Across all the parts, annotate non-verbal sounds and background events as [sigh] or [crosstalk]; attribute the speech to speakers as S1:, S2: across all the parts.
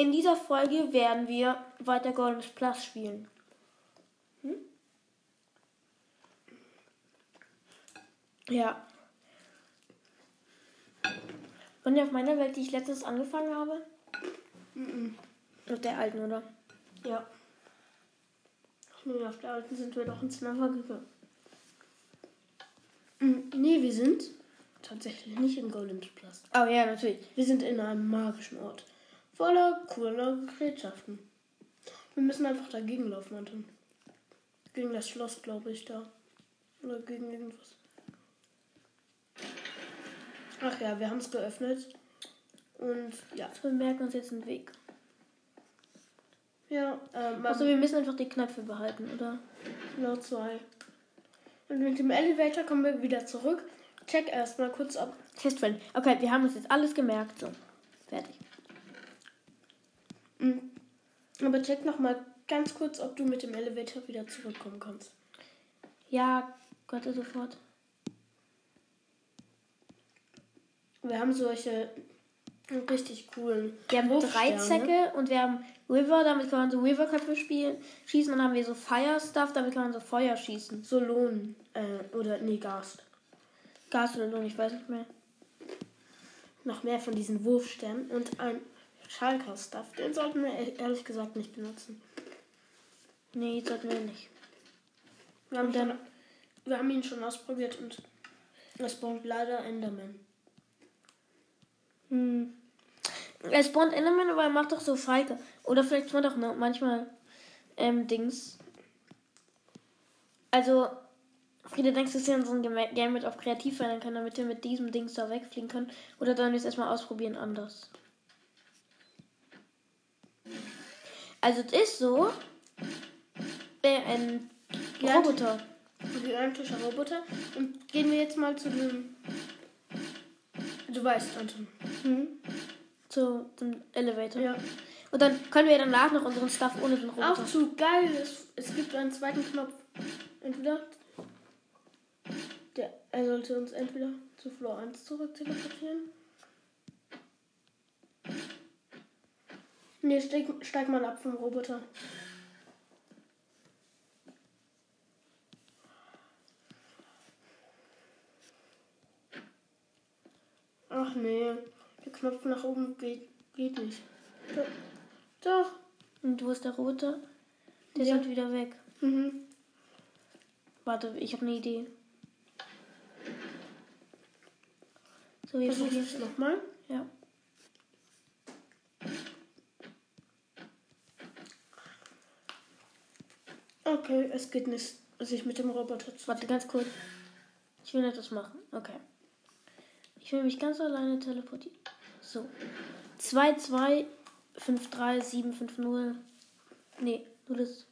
S1: In dieser Folge werden wir weiter Golden Plus spielen. Hm? Ja. Und auf meiner Welt, die ich letztens angefangen habe?
S2: Mhm.
S1: Mit der alten, oder?
S2: Ja. Nee, auf der alten sind wir doch ins Lava gegangen. Mhm. Nee, wir sind tatsächlich nicht in Golden Plus.
S1: Oh ja, natürlich.
S2: Wir sind in einem magischen Ort. Voller cooler Gerätschaften. Wir müssen einfach dagegen laufen, Anton. Gegen das Schloss, glaube ich, da. Oder gegen irgendwas. Ach ja, wir haben es geöffnet. Und ja.
S1: Wir merken uns jetzt einen Weg.
S2: Ja, ähm,
S1: Also wir müssen einfach die Knöpfe behalten, oder?
S2: Genau zwei. Und mit dem Elevator kommen wir wieder zurück. Check erstmal kurz ab.
S1: Testfriend. Okay, wir haben uns jetzt alles gemerkt. So, fertig.
S2: Mhm. Aber check nochmal ganz kurz, ob du mit dem Elevator wieder zurückkommen kannst.
S1: Ja, Gott sofort.
S2: Wir haben solche richtig coolen.
S1: Wir haben drei. Zecke und wir haben River, damit kann man so Riverköpfe spielen, schießen. Und dann haben wir so Fire Stuff, damit kann man so Feuer schießen.
S2: Solon. Äh, oder nee, Gast.
S1: Gas oder so, ich weiß nicht mehr.
S2: Noch mehr von diesen Wurfsternen und ein Schalker-Stuff. Den sollten wir e- ehrlich gesagt nicht benutzen.
S1: Nee, sollten wir nicht.
S2: Wir haben,
S1: dann-
S2: wir haben ihn schon ausprobiert und es spawnt leider Enderman.
S1: Hm. Er spawnt Enderman, aber er macht doch so Falke. Oder vielleicht spawnt auch manchmal ähm, Dings. Also, Friede, denkst du, dass wir in so ein Game Game mit auf kreativ verändern können, damit wir mit diesem Dings da wegfliegen können? Oder sollen wir es erstmal ausprobieren anders? Also, es ist so, äh, ein
S2: Ja.
S1: Roboter.
S2: Ein gigantischer Roboter. Und gehen wir jetzt mal zu dem. Du weißt, Anton.
S1: Hm. Zu dem Elevator.
S2: Ja.
S1: Und dann können wir danach noch unseren Stuff ohne den Roboter.
S2: Aufzug, geil. Es, es gibt einen zweiten Knopf. Entweder. Der, er sollte uns entweder zu Floor 1 zurück teleportieren. Nee, steig, steig mal ab vom Roboter. Ach nee, der Knopf nach oben geht, geht nicht. Doch. Doch.
S1: Und wo ist der Roboter? Der
S2: Ja.
S1: sollte wieder weg.
S2: Mhm.
S1: Warte, ich habe eine Idee. So, jetzt
S2: es nochmal.
S1: Ja.
S2: Okay, es geht nicht, sich mit dem Roboter zu.
S1: Warte, ganz kurz. Ich will etwas machen. Okay. Ich will mich ganz alleine teleportieren. So. 2, 2, 5, 3, 7, 5, 0. Nee, du das.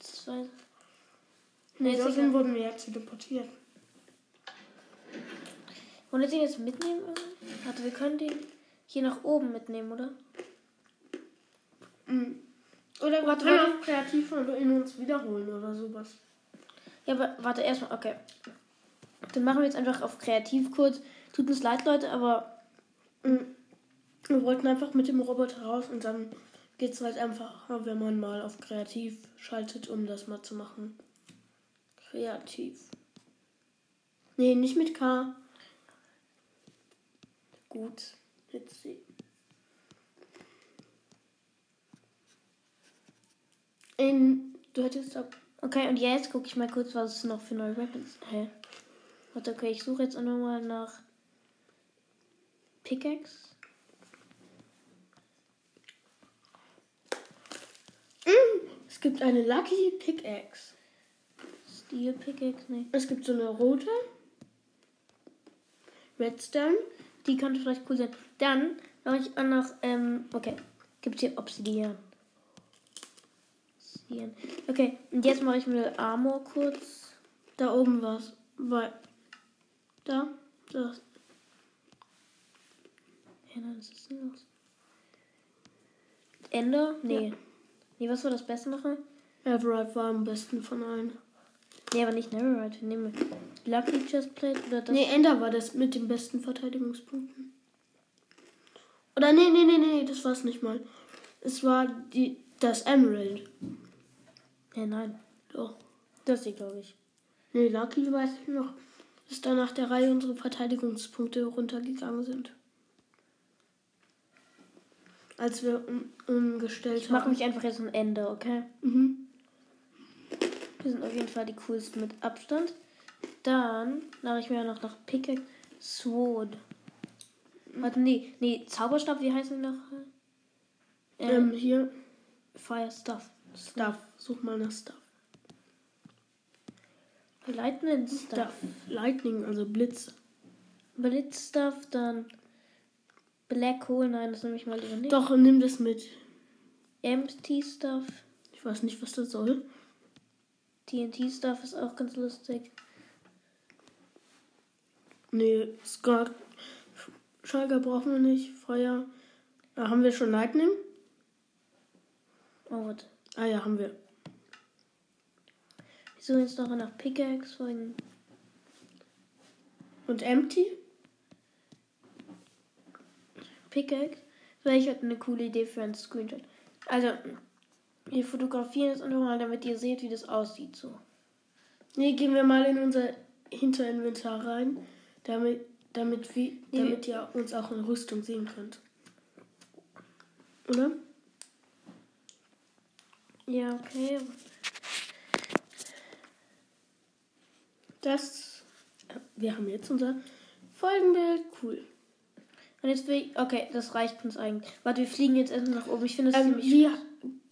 S1: 2. Nee, jetzt
S2: deswegen wurden wir ja teleportiert.
S1: Wollen wir den jetzt mitnehmen? Warte, wir können den hier nach oben mitnehmen, oder?
S2: Mhm. Oder
S1: Warte,
S2: wir können auch kreativ und in uns wiederholen oder sowas.
S1: Ja, aber warte, erstmal, okay. Dann machen wir jetzt einfach auf kreativ kurz. Tut uns leid, Leute, aber
S2: Mhm. Wir wollten einfach mit dem Roboter raus und dann geht es halt einfach, wenn man mal auf kreativ schaltet, um das mal zu machen. Kreativ. Nee, nicht mit K. Gut. Jetzt In, du hättest ab.
S1: Okay, und jetzt gucke ich mal kurz, was es noch für neue Weapons. Hä? Warte, okay, ich suche jetzt auch nochmal nach Pickaxe.
S2: Es gibt eine Lucky Pickaxe.
S1: Steel Pickaxe, nee.
S2: Es gibt so eine rote. Redstone.
S1: Die könnte vielleicht cool sein. Dann mache ich auch noch, ähm, okay. Gibt hier Obsidian. Obsidian. Okay, und jetzt mache ich mir Armor kurz.
S2: Da oben war's. Bei. Da. Das.
S1: Ja, dann ist es los. Ender? Nee.
S2: Ja.
S1: Nee, was war das Beste noch?
S2: Everett war am besten von allen.
S1: Nee, aber nicht Neverite. Wir nehmen Lucky Chestplate oder das.
S2: Nee, Ender war das mit den besten Verteidigungspunkten. Oder nee, nee, nee, nee, das war es nicht mal. Es war die, das Emerald.
S1: Ja, nein.
S2: Doch.
S1: Das hier, glaube ich.
S2: Nee, Lucky weiß ich noch, dass da nach der Reihe unsere Verteidigungspunkte runtergegangen sind. Als wir um, umgestellt
S1: Ich mache
S2: haben.
S1: mich einfach jetzt ein Ende, okay?
S2: Mhm.
S1: Wir sind auf jeden Fall die coolsten mit Abstand. Dann mache ich mir noch nach Pickaxe Sword. Warte, nee, nee, Zauberstab, wie heißen die noch?
S2: Ähm, hier,
S1: Fire Stuff.
S2: Stuff. Such mal nach Stuff.
S1: Lightning Stuff.
S2: Lightning, also Blitz.
S1: Blitz Stuff, dann Black Hole, nein, das nehme ich mal lieber nicht.
S2: Doch, nimm das mit.
S1: Empty Stuff.
S2: Ich weiß nicht, was das soll.
S1: TNT Stuff ist auch ganz lustig.
S2: Nee, Scar. Schalker brauchen wir nicht. Feuer. Ah, haben wir schon Lightning?
S1: Oh, warte.
S2: Ah ja, haben wir.
S1: Ich suche jetzt noch nach Pickaxe wegen
S2: Und Empty?
S1: Pickaxe. Vielleicht hat eine coole Idee für einen Screenshot. Also, wir fotografieren es einfach mal, damit ihr seht, wie das aussieht. So.
S2: Nee, gehen wir mal in unser Hinterinventar rein, damit, damit, wir, damit ihr uns auch in Rüstung sehen könnt. Oder?
S1: Ja, okay.
S2: Das. Wir haben jetzt unser Folgenbild. Cool.
S1: Und jetzt will ich. Okay, das reicht uns eigentlich. Warte, wir fliegen jetzt erstmal nach oben. Ich finde das
S2: Ähm,
S1: ziemlich.
S2: wie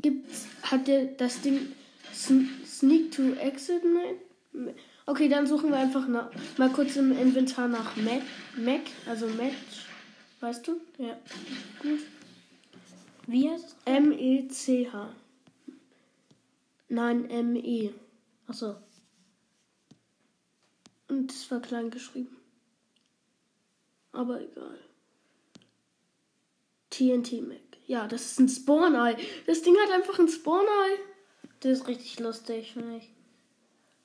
S2: gibt's. Hat der das Ding Sn Sneak to Exit? Nein? Okay, dann suchen wir einfach nach, mal kurz im Inventar nach Mac, Mac also Match. Weißt du?
S1: Ja.
S2: Gut.
S1: Wie heißt es?
S2: M-E-C-H. Nein, M-E.
S1: Achso.
S2: Und das war klein geschrieben. Aber egal. TNT Mac. Ja, das ist ein Spawn-Ei. Das Ding hat einfach ein Spawn-Ei.
S1: Das ist richtig lustig, finde ich.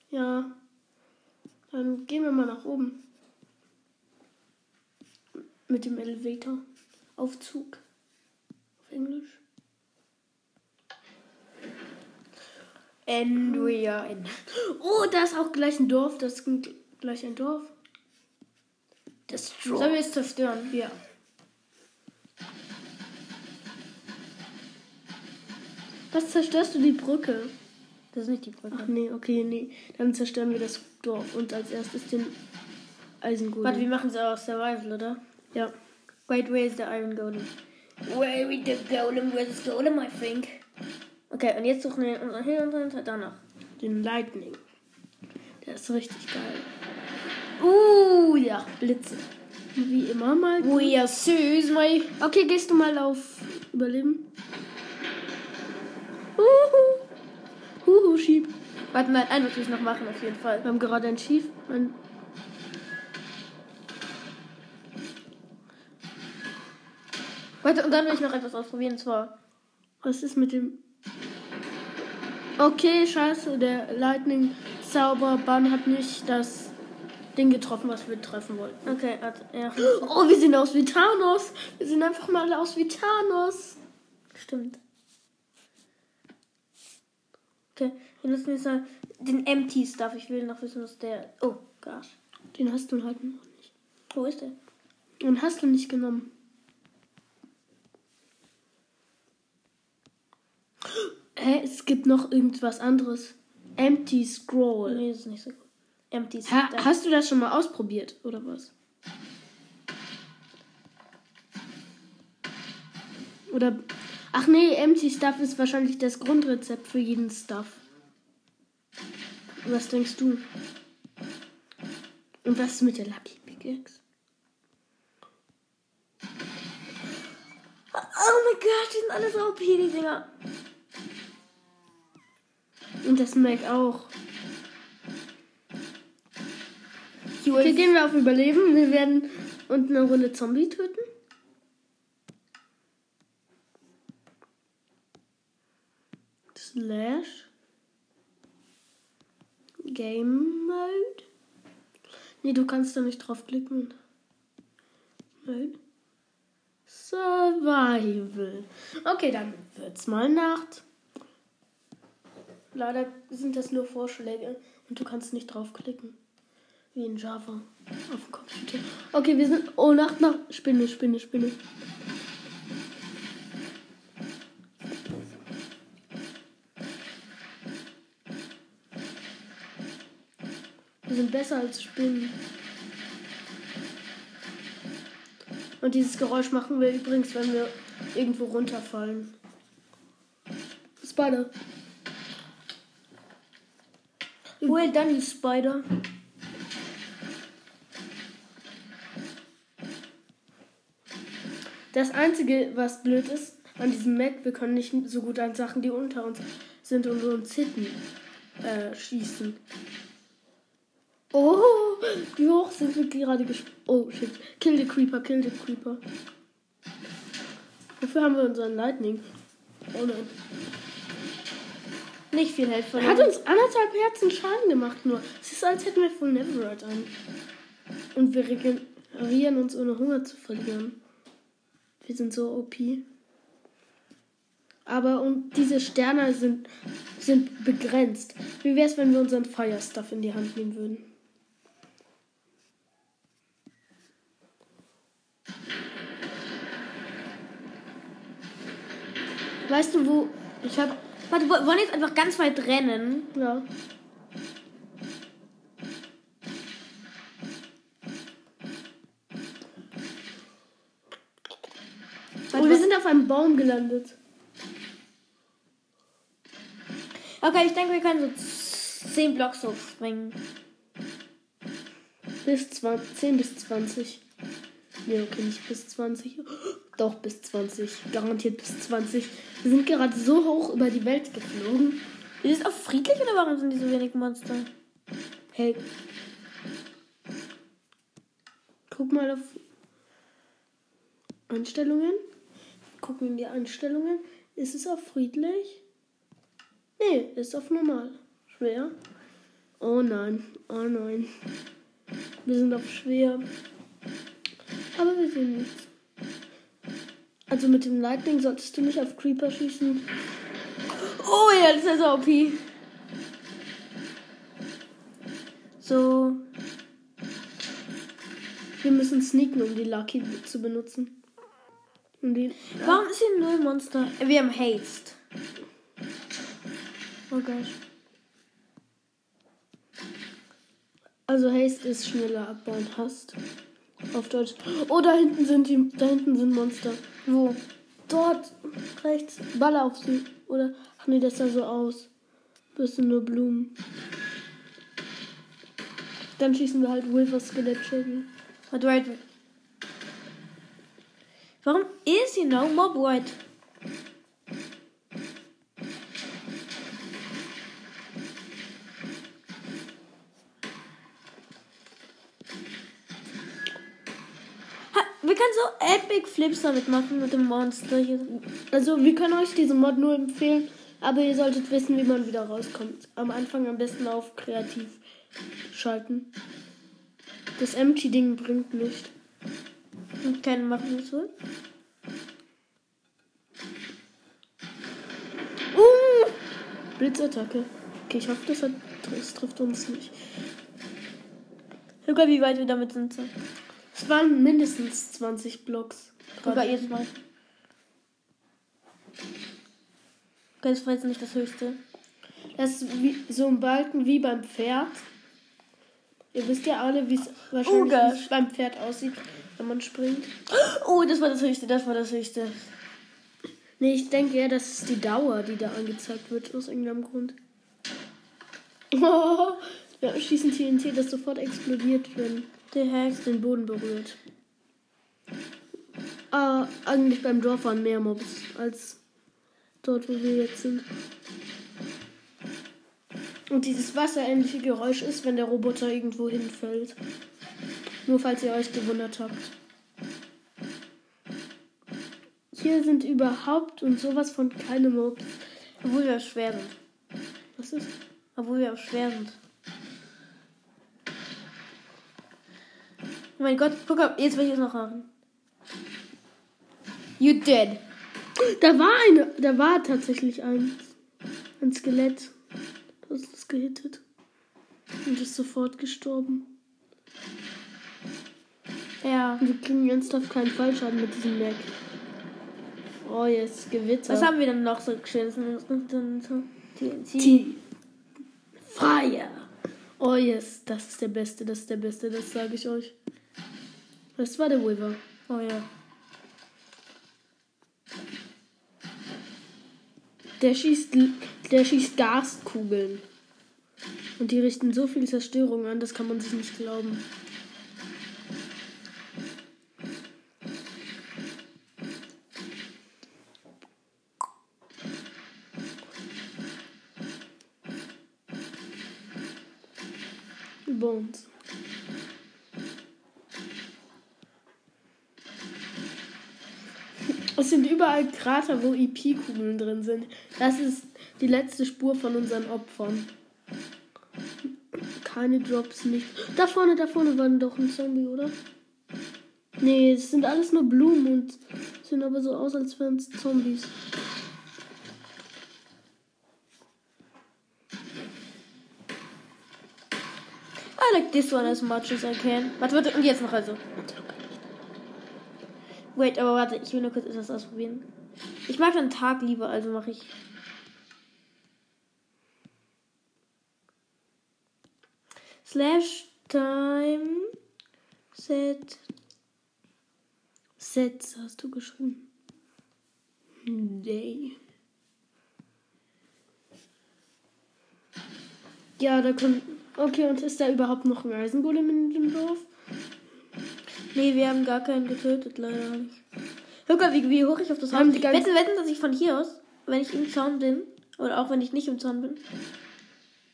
S2: Ja. Dann gehen wir mal nach oben. Mit dem Elevator. Aufzug. Auf Englisch.
S1: And we are in.
S2: Oh, da ist auch gleich ein Dorf. Das ist gleich ein Dorf. Destroy.
S1: Sollen wir es zerstören?
S2: Ja. Was zerstörst du die Brücke?
S1: Das ist nicht die Brücke.
S2: Ach nee, okay, nee. Dann zerstören wir das Dorf und als erstes den Eisengolem.
S1: Warte, wir machen es auch Survival, oder?
S2: ja.
S1: Wait, where is the Iron Golem? Where is the Golem? Where's the Golem, I think? Okay, und jetzt suchen wir unseren Hin und Hinter danach.
S2: Den Lightning. Der ist richtig geil. Uh, ja, Blitze. Wie immer mal.
S1: We are süß, my.
S2: Okay, gehst du mal auf Überleben? Huhu. Huhu, Schieb.
S1: Warte, nein, einen muss ich noch machen, auf jeden Fall.
S2: Wir haben gerade ein Schief. Ein
S1: Warte, und dann will ich noch etwas ausprobieren, und zwar.
S2: Was ist mit dem. Okay, scheiße, der Lightning Zauberbann hat nicht das Ding getroffen, was wir treffen wollten.
S1: Okay, warte, ja.
S2: Oh, wir sehen aus wie Thanos. Wir sehen einfach mal aus wie Thanos.
S1: Stimmt. Okay, wir nutzen jetzt mal den Empty Stuff. Ich will noch wissen, was der. Oh, gosh.
S2: Den hast du halt noch nicht.
S1: Wo ist der?
S2: Den hast du nicht genommen. Hä, es gibt noch irgendwas anderes. Empty Scroll.
S1: Nee, das ist nicht so gut. Empty
S2: Ha,
S1: Stuff.
S2: hast du das schon mal ausprobiert, oder was? Oder. Ach nee, Empty Stuff ist wahrscheinlich das Grundrezept für jeden Stuff. Was denkst du? Und was ist mit der Lucky Pickaxe?
S1: Oh mein Gott, die sind alle so OP, die Dinger.
S2: Und das Mac auch.
S1: Hier
S2: gehen wir auf Überleben. Wir werden unten eine Runde Zombie töten. Slash. Game Mode. Nee, du kannst da nicht draufklicken. Mode. Survival. Okay, dann wird's mal Nacht. Leider sind das nur Vorschläge und du kannst nicht draufklicken. Wie in Java auf dem Computer. Okay, wir sind. Oh, Nacht, Nacht. Spinne, Spinne, Spinne. Wir sind besser als Spinnen. Und dieses Geräusch machen wir übrigens, wenn wir irgendwo runterfallen. Spider.
S1: Well done, you spider.
S2: Das Einzige, was blöd ist an diesem Map, wir können nicht so gut an Sachen, die unter uns sind und uns hitten, äh, schießen. Oh, wie hoch sind wir gerade gesprungen? Oh, shit. Kill the Creeper, kill the Creeper. Wofür haben wir unseren Lightning? Oh nein.
S1: Nicht viel Held
S2: Er hat uns anderthalb Herzen Schaden gemacht nur. Es ist, als hätten wir Full Neverite an. Und wir regenerieren uns, ohne Hunger zu verlieren. Wir sind so OP. Aber und diese Sterne sind, sind begrenzt. Wie wäre es, wenn wir unseren Fire Stuff in die Hand nehmen würden? Weißt du, wo ich habe.
S1: Warte, wir wollen jetzt einfach ganz weit rennen.
S2: Ja.
S1: Warte,
S2: Oh, wir sind auf einem Baum gelandet.
S1: Okay, ich denke, wir können so 10 Blocks hochspringen.
S2: Bis 20, 10 bis 20. Nee, okay, nicht bis 20. [gasps] Doch, bis 20. Garantiert bis 20. Wir sind gerade so hoch über die Welt geflogen.
S1: Ist es auch friedlich oder warum sind die so wenig Monster?
S2: Hey. Guck mal auf Einstellungen. Gucken in die Einstellungen. Ist es auf friedlich? Nee, ist auf normal. Schwer. Oh nein, oh nein. Wir sind auf schwer. Aber wir sehen nichts. Also mit dem Lightning solltest du nicht auf Creeper schießen.
S1: Oh ja, das ist ja so OP. So.
S2: Wir müssen sneaken, um die Lucky zu benutzen. Um die,
S1: Warum ist hier null Monster? Äh, Wir haben Haste. Oh Gott.
S2: Also Haste ist schneller abbauen hast. Auf Deutsch. Oh, da hinten sind die. Da hinten sind Monster.
S1: Wo?
S2: Dort rechts. Baller auf sie. Oder. Ach nee, das sah so aus. Sind nur Blumen. Dann schießen wir halt Wilfer Skelettschädel.
S1: Warte, warte. Warum ist hier no Mob White? Können so Epic Flips damit machen mit dem Monster hier.
S2: Also, wir können euch diese Mod nur empfehlen. Aber ihr solltet wissen, wie man wieder rauskommt. Am Anfang am besten auf kreativ schalten. Das Empty-Ding bringt nicht.
S1: Und keinen machen so.
S2: Uh! Blitzattacke. Okay, ich hoffe, das, hat, das trifft uns nicht.
S1: Guck mal, wie weit wir damit sind.
S2: Es waren mindestens 20 Blocks.
S1: Mal, jetzt mal. Okay, das war jetzt nicht das höchste.
S2: Das ist wie, so ein Balken wie beim Pferd. Ihr wisst ja alle, wie es wahrscheinlich wie's beim Pferd aussieht, wenn man springt.
S1: Oh, das war das höchste, das war das höchste.
S2: Nee, ich denke eher, das ist die Dauer, die da angezeigt wird, aus irgendeinem Grund. [laughs] Oh, wir schießen TNT, das sofort explodiert, wenn
S1: Der Hex.
S2: den Boden berührt. Ah, eigentlich beim Dorf waren mehr Mobs als dort, wo wir jetzt sind. Und dieses wasserähnliche Geräusch ist, wenn der Roboter irgendwo hinfällt. Nur falls ihr euch gewundert habt. Hier sind überhaupt und sowas von keine Mobs.
S1: Obwohl wir schwer sind.
S2: Was ist?
S1: Obwohl wir auch schwer sind. Oh mein Gott, guck mal, jetzt will ich es noch machen. You dead.
S2: Da war eine, da war tatsächlich ein, ein Skelett. Das ist gehittet. Und ist sofort gestorben.
S1: Ja.
S2: Wir kriegen ernsthaft keinen Fallschaden mit diesem Mac. Oh, jetzt Gewitter.
S1: Was haben wir denn noch so schönes? TNT.
S2: T. Fire. Oh, yes. Das ist der Beste, das ist der Beste, das sage ich euch. Das war der Wither.
S1: Oh ja.
S2: Der schießt, der schießt Gaskugeln. Und die richten so viel Zerstörung an, das kann man sich nicht glauben. Bones. Es sind überall Krater, wo EP-Kugeln drin sind. Das ist die letzte Spur von unseren Opfern. Keine Drops, nicht. Da vorne, da vorne war doch ein Zombie, oder? Nee, es sind alles nur Blumen und sehen aber so aus, als wären es Zombies.
S1: I like this one as much as I can. Warte, warte, und jetzt noch also. Wait, aber warte, ich will nur kurz etwas ausprobieren. Ich mag den Tag lieber, also mache ich. Slash time set.
S2: Sets hast du geschrieben. Day. Ja, da kommt. Okay, und ist da überhaupt noch ein Eisengolem in dem Dorf?
S1: Nee, wir haben gar keinen getötet, leider nicht. Guck mal, wie, wie hoch ich auf das Haus bin. Wetten, wetten, dass ich von hier aus, wenn ich im Zaun bin, oder auch wenn ich nicht im Zaun bin,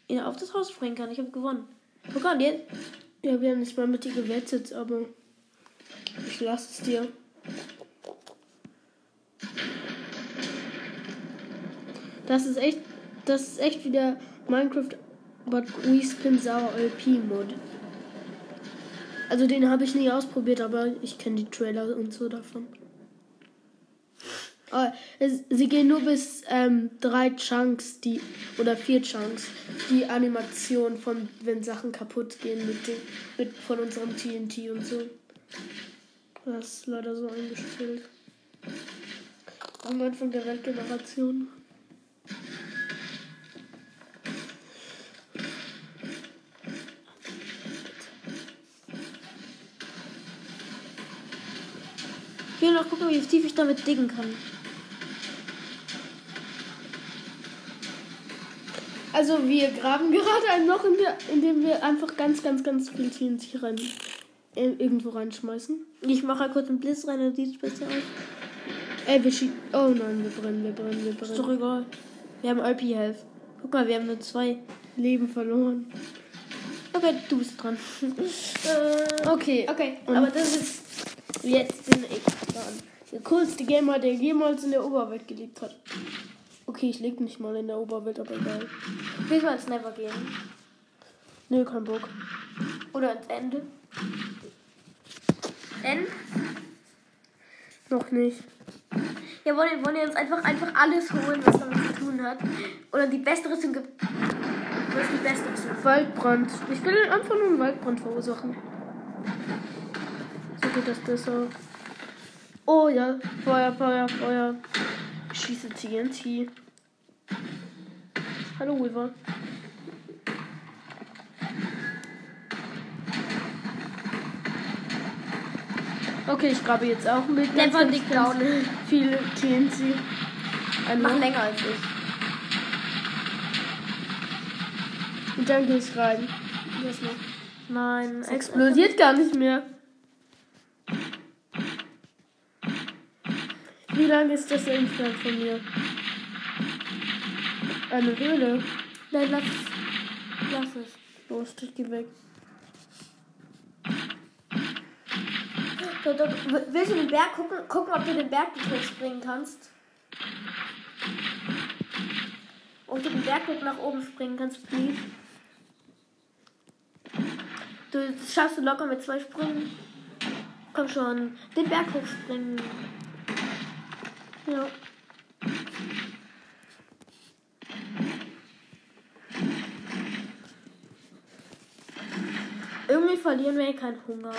S1: ja, auf das Haus springen kann. Ich habe gewonnen. Guck mal, jetzt.
S2: Ja, wir haben nicht mal mit dir gewettet, aber ich lasse es dir. Das ist echt, das ist echt wieder Minecraft But We Spin Sour LP Mod. Also den habe ich nie ausprobiert, aber ich kenne die Trailer und so davon. Aber es, sie gehen nur bis ähm, drei Chunks, die oder vier Chunks, die Animation von wenn Sachen kaputt gehen mit dem, mit von unserem TNT und so. Das ist leider so eingestellt. Am Anfang der Weltgeneration.
S1: Will noch gucken, wie tief ich damit diggen kann.
S2: Also wir graben gerade ein Loch, in, der, in dem wir einfach ganz, ganz, ganz viel TNT rein, äh, irgendwo reinschmeißen.
S1: Ich mache halt kurz einen Blitz rein, dann sieht es besser aus.
S2: Ey, wir schießen. Oh nein, wir brennen, wir brennen, wir
S1: Ist doch
S2: brennen.
S1: egal. Wir haben LP Health. Guck mal, wir haben nur zwei.
S2: Leben verloren.
S1: Okay, du bist dran. [laughs] äh,
S2: Okay.
S1: okay,
S2: Und-
S1: aber das ist.
S2: Jetzt bin ich dran. Der coolste Gamer, der jemals in der Oberwelt gelebt hat. Okay, ich lebe nicht mal in der Oberwelt, aber egal.
S1: Willst du ins Never gehen?
S2: Nö, kein Bock.
S1: Oder ins Ende? End?
S2: Noch nicht.
S1: Ja, wollen, wir- wollen wir uns einfach, einfach alles holen, was damit zu tun hat? Oder die beste Rüstung gibt. Was ist die beste Rüstung?
S2: Waldbrand. Ich will einfach nur einen Waldbrand verursachen. So geht das besser. Oh ja, Feuer, Feuer, Feuer. Ich schieße TNT. Hallo, Weaver. Okay, ich grabe jetzt auch mit.
S1: Dick
S2: ganz
S1: down.
S2: Viele TNT. Ein
S1: Mach länger als ich.
S2: Und dann gehe ich rein. Das noch.
S1: Nein,
S2: Es explodiert gar nicht mehr. Wie lange ist das entfernt von mir? Eine Höhle.
S1: Nein, lass es. Lass es.
S2: Los, ich geh weg.
S1: So, willst du den Berg gucken? Gucken, ob du den Berg hochspringen kannst. Ob du den Berg nach oben springen kannst, please. Du schaffst du locker mit zwei Sprüngen. Komm schon, den Berg hochspringen.
S2: Ja.
S1: Irgendwie verlieren wir keinen Hunger.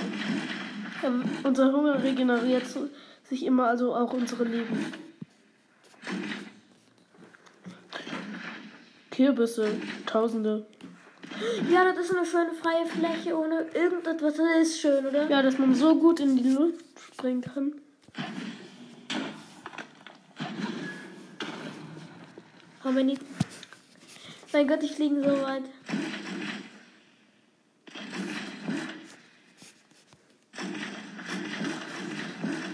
S2: Ähm, unser Hunger regeneriert sich immer, also auch unsere Leben. Kürbisse, Tausende.
S1: Ja, das ist eine schöne freie Fläche ohne irgendetwas. Das ist schön, oder?
S2: Ja, dass man so gut in die Luft springen kann.
S1: How many? Mein Gott, ich fliege so weit.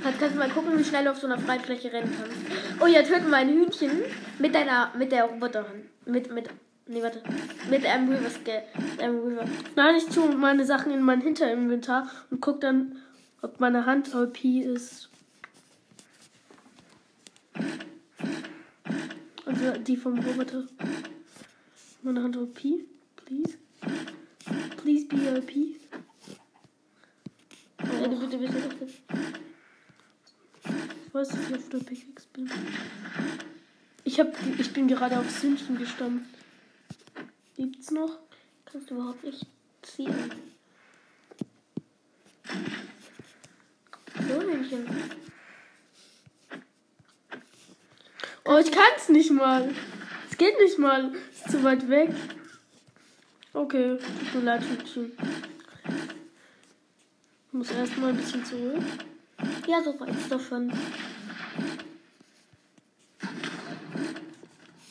S1: Jetzt kannst du mal gucken, wie schnell du auf so einer Freifläche rennen kannst. Oh ja, töten wir ein Hühnchen mit deiner, mit der Roboterhand. Mit, mit, nee, warte. Mit einem River.
S2: Nein, ich tue meine Sachen in mein Hinterinventar und guck dann, ob meine Hand OP ist. Also die vom Roboter. Meine Hand OP, please. Please be OP.
S1: Du bitte, bitte, bitte.
S2: Ich weiß, dass ich auf der Pickaxe bin. Ich, hab, ich bin gerade aufs Hühnchen gestampft. Gibt's noch?
S1: Kannst du überhaupt nicht ziehen. So, Hühnchen.
S2: Oh, ich kann's nicht mal. Es geht nicht mal. Ist zu weit weg. Okay, tut mir leid, Hühnchen. Ich muss erstmal ein bisschen zurück.
S1: Ja, so weit ist doch schon.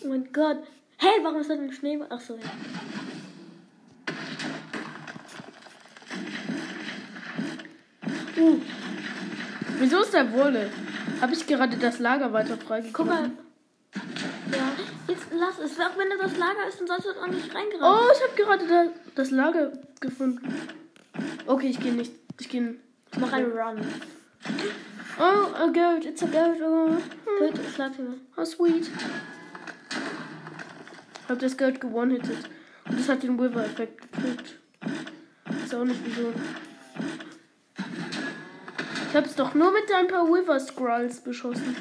S1: Oh mein Gott. Hey, warum ist das ein Schneeball? Ach so, ja.
S2: Uh. Wieso ist der Wolle? Habe ich gerade das Lager weiter
S1: Guck
S2: freigegeben?
S1: mal. Ja, jetzt lass es. Auch wenn das das Lager ist, dann sollst du auch nicht reingreifen.
S2: Oh, ich habe gerade da, das Lager gefunden. Okay, ich gehe nicht. Ich gehe.
S1: Mach einen Run.
S2: Oh, a goat. It's a goat. Oh, hm.
S1: Töte, schlag ihn mal.
S2: oh sweet. Hab das Goat gewone-hitted. Und das hat den Wither-Effekt gekriegt. Weiß auch nicht wieso. Ich hab's doch nur mit ein paar Wither-Scrolls beschossen.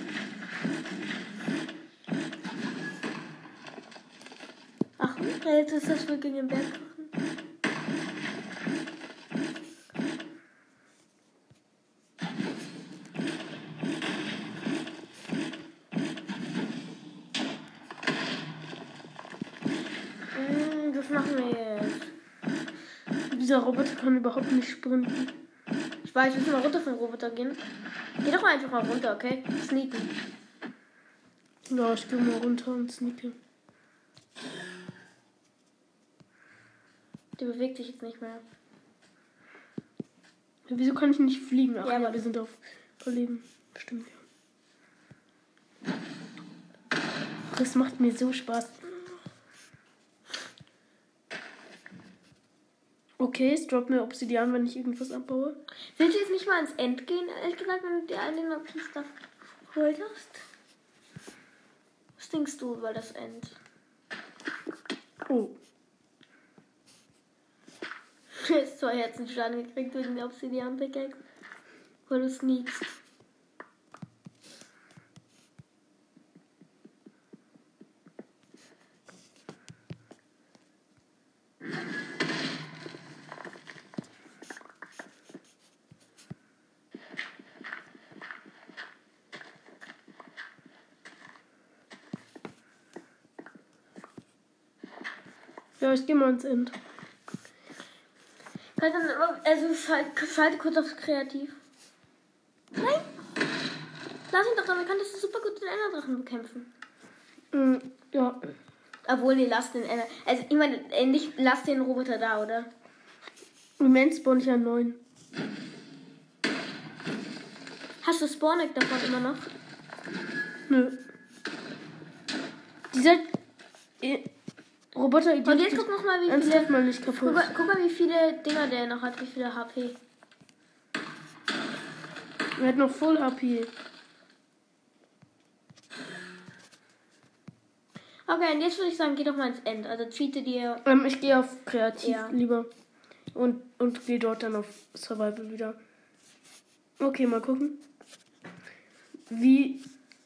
S1: Ach, jetzt ist das wirklich im Berg. Mm, Das machen wir jetzt.
S2: Dieser Roboter kann überhaupt nicht sprinten.
S1: Ich weiß, wir müssen mal runter vom Roboter gehen. Geh doch mal einfach mal runter, okay? Sneaken.
S2: Ja, ich geh mal runter und sneake.
S1: Der bewegt sich jetzt nicht mehr.
S2: Wieso kann ich nicht fliegen? Ach
S1: Ja,
S2: ja, wir sind auf Überleben. Stimmt, ja. Das macht mir so Spaß. Okay, es droppt mir Obsidian, wenn ich irgendwas abbaue.
S1: Willst du jetzt nicht mal ins End gehen, ehrlich gesagt, wenn du dir Option Stuff geholt hast? Was denkst du über das End?
S2: Oh,
S1: Du hast zwei Herzenschaden gekriegt wegen der Obsidian Pickaxe. Weil du sneakst.
S2: Ja, ich geh mal ins End.
S1: Kannst dann, also schalte, schalte kurz auf kreativ. Nein! Lass ihn doch, damit könntest du super gut den Enderdrachen bekämpfen.
S2: Mm, ja,
S1: Obwohl, nee, lass den Ender. Also, ich meine, äh, nicht, lass den Roboter da, oder?
S2: im Moment spawn ich an 9.
S1: Hast du Spawneck davon immer noch?
S2: Nö. Dieser Roboter
S1: Und jetzt guck noch mal, wie
S2: ernsthaft
S1: viele.
S2: mal nicht
S1: Guck
S2: kaputt.
S1: mal, guck mal, wie viele Dinger der noch hat, wie viele HP.
S2: Er hat noch Full HP.
S1: Okay, und jetzt würde ich sagen, geh doch mal ins End. Also cheate dir.
S2: Ähm, ich gehe auf Kreativ
S1: Ja.
S2: lieber. Und, und gehe dort dann auf Survival wieder. Okay, mal gucken. Wie,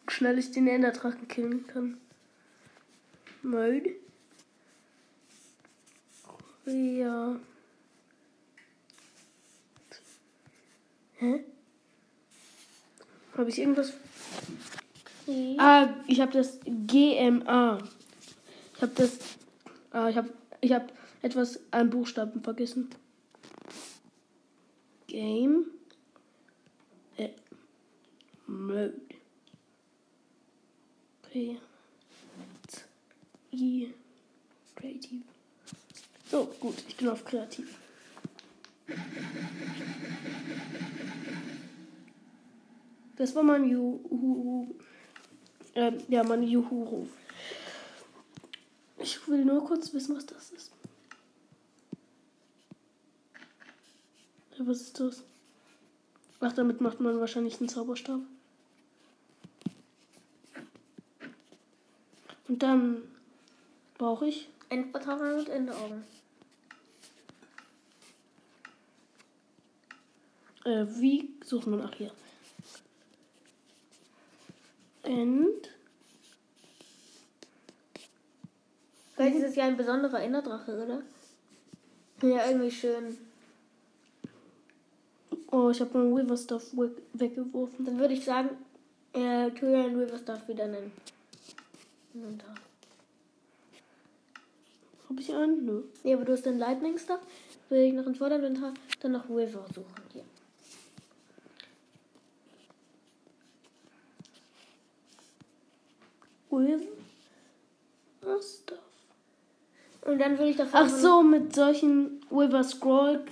S2: schnell ich den Enderdrachen killen kann. Mode. Ja. Hä? Habe ich irgendwas?
S1: Nee.
S2: Ah, ich habe das GMA. Ich habe das. Ah, ich habe ich habe etwas an Buchstaben vergessen. Game. Äh, Mode. P. I. Creative. So, gut, ich bin auf kreativ. Das war mein Juhu. Ähm, ja, mein Juhu-Ruf. Ich will nur kurz wissen, was das ist. Ja, was ist das? Ach, damit macht man wahrscheinlich einen Zauberstab. Und dann brauche ich.
S1: Endportal und Endeaugen.
S2: Äh, wie suchen wir nach hier? End.
S1: Vielleicht ist es ja ein besonderer Enderdrache, oder? Ja, irgendwie schön.
S2: Oh, ich habe meinen Wither Stuff we weggeworfen.
S1: Dann würde ich sagen, äh, River darf wieder nennen. Inventar.
S2: Habe ich einen? Nö.
S1: Nee, aber du hast den Lightning Stuff. Will ich noch ins Vorderinventar, dann noch River suchen.
S2: Wither Stuff.
S1: Und dann würde ich davon.
S2: Ach so, mit solchen Wither Scroll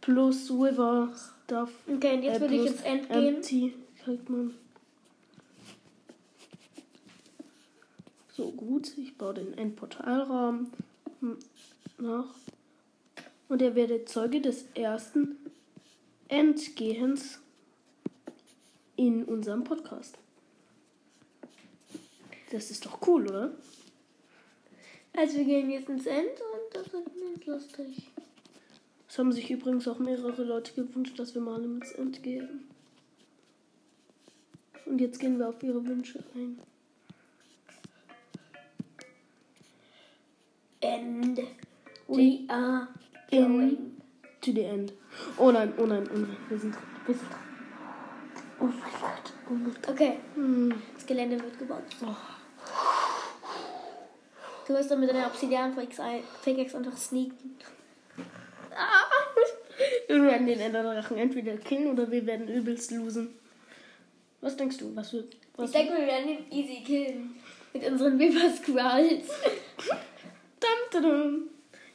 S2: plus Wither Stuff.
S1: Okay, und jetzt
S2: Äh,
S1: würde ich ins End gehen.
S2: Empty kriegt man. So gut, ich baue den Endportalraum hm, nach. Und er werde Zeuge des ersten Endgehens in unserem Podcast. Das ist doch cool, oder?
S1: Also wir gehen jetzt ins End und das wird nicht lustig.
S2: Es haben sich übrigens auch mehrere Leute gewünscht, dass wir mal ins End gehen. Und jetzt gehen wir auf ihre Wünsche ein.
S1: End. We are going.
S2: To the end. Oh nein, oh nein, oh nein. Wir sind dran. Wir sind dran. Oh mein Gott. Oh mein Gott.
S1: Okay,
S2: Hm.
S1: das Gelände wird gebaut. Du wirst dann mit deiner Obsidian Pickaxe einfach sneaken.
S2: Ah. Wir werden den Enderdrachen entweder killen oder wir werden übelst losen. Was denkst du? Was wird. Was
S1: Ich denke, wir werden ihn easy killen. Mit unseren Weaver Squirrels.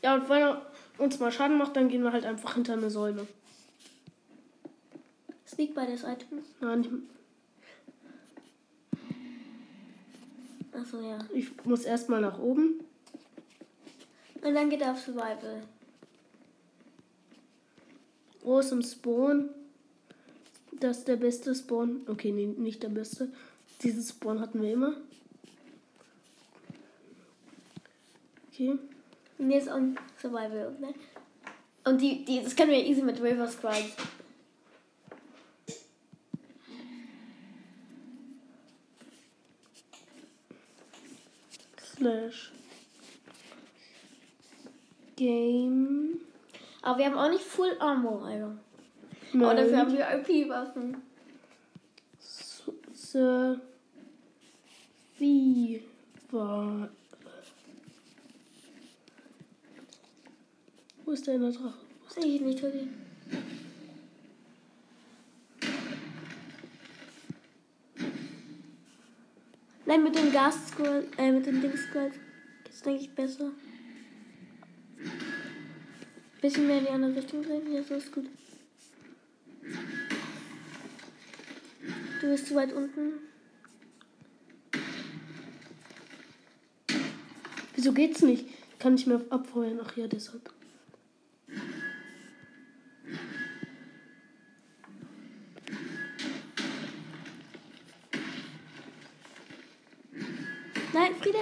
S2: Ja, und wenn er uns mal Schaden macht, dann gehen wir halt einfach hinter eine Säule.
S1: Sneak by das Item.
S2: Nein,
S1: Achso, ja.
S2: ich muss erstmal nach oben.
S1: Und dann geht er auf Survival.
S2: Awesome Spawn. Das ist der beste Spawn. Okay, nee, nicht der beste. Dieses Spawn hatten wir immer. Okay.
S1: Und jetzt on Survival. Ne? Und die, die, das können wir easy mit River Squirrels.
S2: Slash. Game.
S1: Aber wir haben auch nicht Full Armor, Alter. Aber dafür haben wir IP-Waffen.
S2: Sir. Wie war. Wo ist der Drache?
S1: Sehe ich nicht, Tobi. Nein, mit dem Gas Squirrel, äh, mit dem Ding Squirrel geht's, denke ich, besser. Bisschen mehr in die andere Richtung drehen. Ja, so ist gut. Du bist zu weit unten.
S2: Wieso geht's nicht? Kann ich mehr abfeuern? Ach ja, deshalb.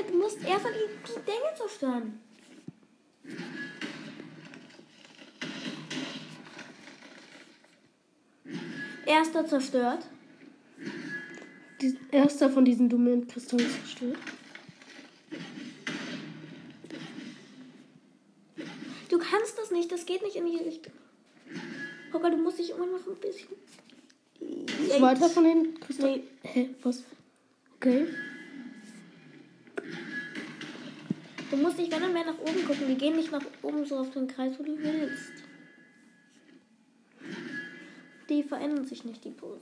S1: Frieda, du musst erst mal die, die Dinge zerstören. Erster zerstört.
S2: Die, erster von diesen dummen Kristallen zerstört.
S1: Du kannst das nicht, das geht nicht in die Richtung. Hocker, du musst dich immer noch ein bisschen.
S2: Zweiter von den Kristallen. Hä, was? Okay.
S1: Du musst dich, wenn dann mehr nach oben gucken. Wir gehen nicht nach oben so auf den Kreis, wo du willst. Die verändern sich nicht, die Pose.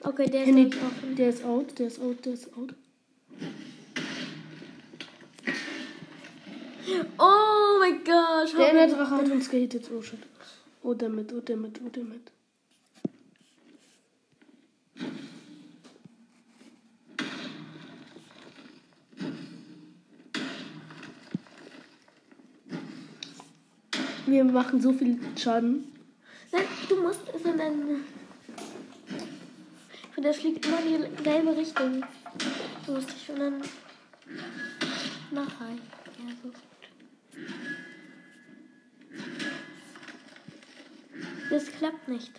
S1: Okay, der ist offen.
S2: der ist out, der ist out, der ist out.
S1: Oh mein Gott,
S2: Der. Enderdrache hat uns gehittet. Oh shit. Oh damit, oh damit, oh damit. Wir machen so viel Schaden.
S1: Nein, du musst es in deinen. Und das fliegt immer in die gelbe Richtung. Du musst dich schon dann. Nachher. Ja, so gut. Das klappt nicht.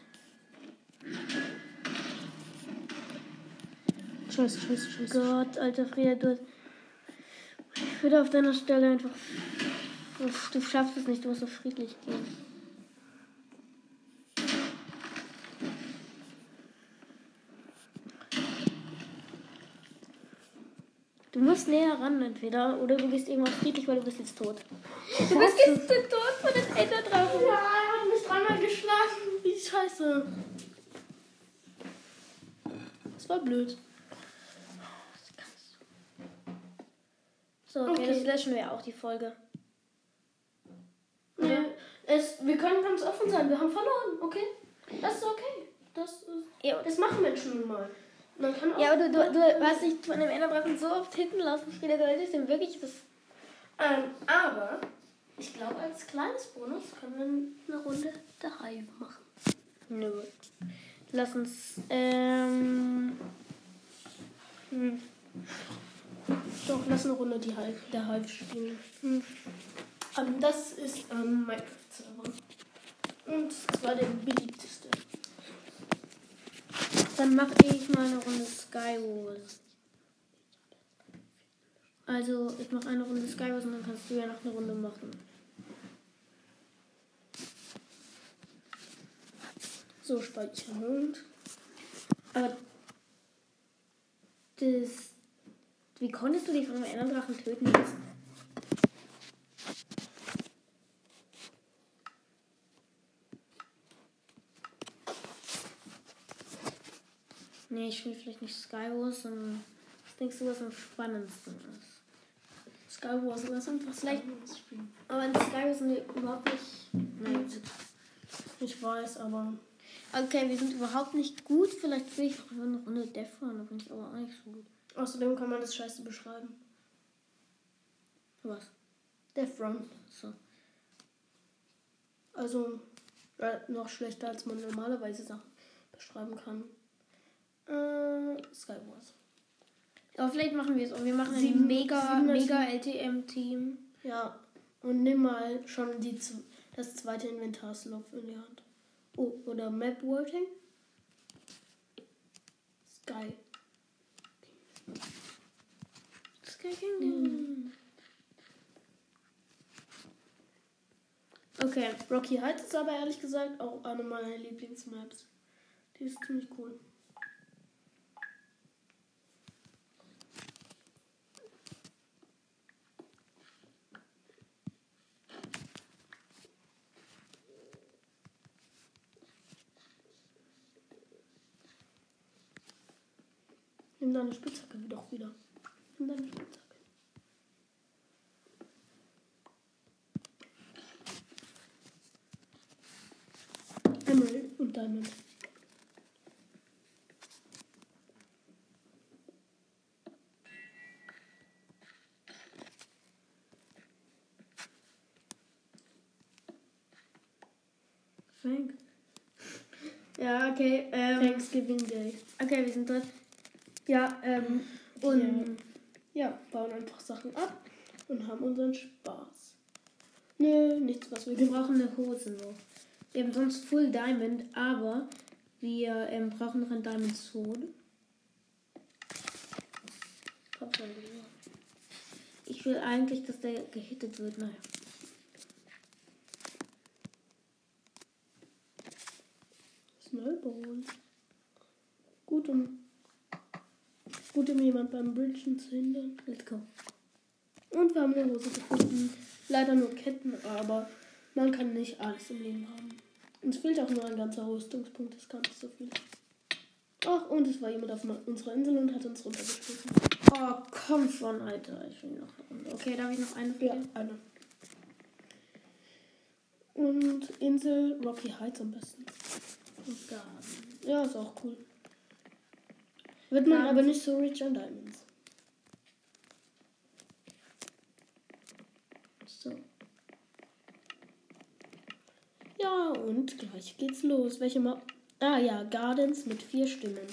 S2: Scheiße, scheiße, scheiße.
S1: Gott, alter Frieda, du. Ich würde auf deiner Stelle einfach. Uff, Du schaffst es nicht, du musst so friedlich gehen. Du musst näher ran entweder oder du gehst irgendwann friedlich, weil du bist jetzt tot. Du bist jetzt tot von den Enderdrachen.
S2: Ja, er hat mich dreimal geschlagen. Wie scheiße. Das war blöd.
S1: So, okay,
S2: Okay.
S1: das löschen wir auch, die Folge.
S2: Es, wir können ganz offen sein. Wir haben verloren, okay? Das ist okay. Das, ist,
S1: Ja,
S2: das machen Menschen nun mal. Man kann auch,
S1: Ja, aber du, du, du hast dich von dem Enderdrachen so oft hinten lassen, Frieda. Du hättest ihm wirklich das.
S2: Ähm, aber ich glaube, als kleines Bonus können wir eine Runde daheim machen.
S1: Nö. Lass uns. Ähm. Hm.
S2: Doch, lass eine Runde die Hive, der Hive spielen.
S1: Hm.
S2: Ähm, das ist ähm, Minecraft-Server. Und zwar der beliebteste.
S1: Dann mache ich mal eine Runde Skywars. Also, ich mache eine Runde Skywars und dann kannst du ja noch eine Runde machen.
S2: So, speichern und.
S1: Aber. Das. Wie konntest du dich von einem Enderdrachen töten jetzt? Nee, ich will vielleicht nicht Skywars, sondern was denkst du, was am spannendsten ist?
S2: Skywars, lass einfach
S1: Vielleicht-
S2: spielen.
S1: Aber in Skywars sind wir überhaupt nicht. Nein.
S2: Ich weiß, aber.
S1: Okay, wir sind überhaupt nicht gut. Vielleicht will ich auch eine Runde Death Run, da bin ich aber auch nicht so gut.
S2: Außerdem kann man das Scheiße beschreiben.
S1: Was?
S2: Death Run.
S1: So.
S2: Also äh, noch schlechter, als man normalerweise Sachen beschreiben kann. Äh, Skywars.
S1: Aber vielleicht machen wir es auch. Wir machen ein
S2: Sieben-
S1: mega,
S2: siebener
S1: mega LTM-Team.
S2: Ja, und nimm mal schon die, das zweite Inventarslot in die Hand. Oh, oder Map Working. Sky.
S1: Sky Kingdom.
S2: Okay, Rocky Heights ist aber ehrlich gesagt auch eine meiner Lieblingsmaps. Die ist ziemlich cool. Deine Spitzhacke doch wieder. Nimm deine Spitzhacke. Emerald und Diamond.
S1: Ja, okay. Ähm,
S2: Thanksgiving Day.
S1: okay, wir sind dort.
S2: Ja, ähm, und
S1: Und
S2: ja, bauen einfach Sachen ab und haben unseren Spaß. Nö, nichts, was wir
S1: wir brauchen eine Hose noch. Wir haben sonst Full Diamond, aber Wir ähm, brauchen noch ein Diamond Sword. Ich will eigentlich, dass der gehittet wird. Naja.
S2: Snowball. Gut, um, gut, um jemand beim Bridgen zu hindern.
S1: Let's go.
S2: Und wir haben eine Hose gefunden. Leider nur Ketten, aber man kann nicht alles im Leben haben. Uns fehlt auch nur ein ganzer Rüstungspunkt, das kann nicht so viel. Ach, und es war jemand auf unserer Insel und hat uns runtergeschmissen.
S1: Oh, komm schon, Alter. Ich will noch eine Runde. Okay, darf ich noch eine
S2: Ja, eine. Und Insel Rocky Heights am besten.
S1: Und Garden.
S2: Ja, ist auch cool. Wird man aber nicht so rich an Diamonds.
S1: So.
S2: Ja, und gleich geht's los. Welche Map? Ah ja, Gardens mit vier Stimmen.